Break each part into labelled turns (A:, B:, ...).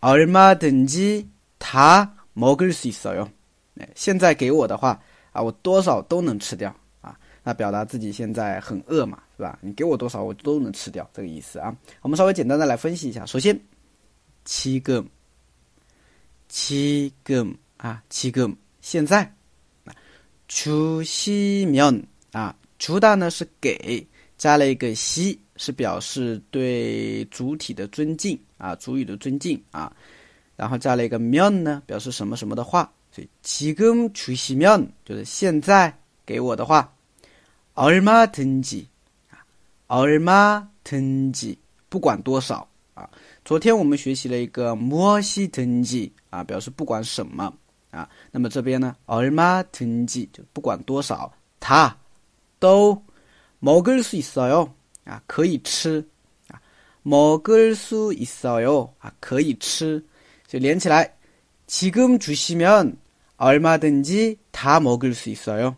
A: 얼마든지다먹을수있어 요。 现在给我的话啊，我多少都能吃掉啊。那表达自己现在很饿嘛，是吧？你给我多少，我都能吃掉，这个意思啊。我们稍微简单的来分析一下。首先，七금七금啊，七금现在。주시면啊，주다呢是给，加了一个시是表示对主体的尊敬 啊，主语的尊敬啊，然后加了一个면呢，表示什么什么的话，所以지금주시면就是现在给我的话，얼마든지啊，얼마든지不管多少啊。昨天我们学习了一个무엇이든지啊，表示不管什么啊。那么这边呢，얼마든지就不管多少，它都먹을수있어요啊，可以吃啊， 먹을수있어요啊，可以吃，就连起来。지금주시면얼마든지다먹을수있어요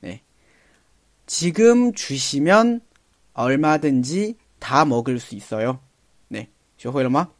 A: 네， 지금주시면얼마든지다먹을수있어 요。 네， 学会了吗？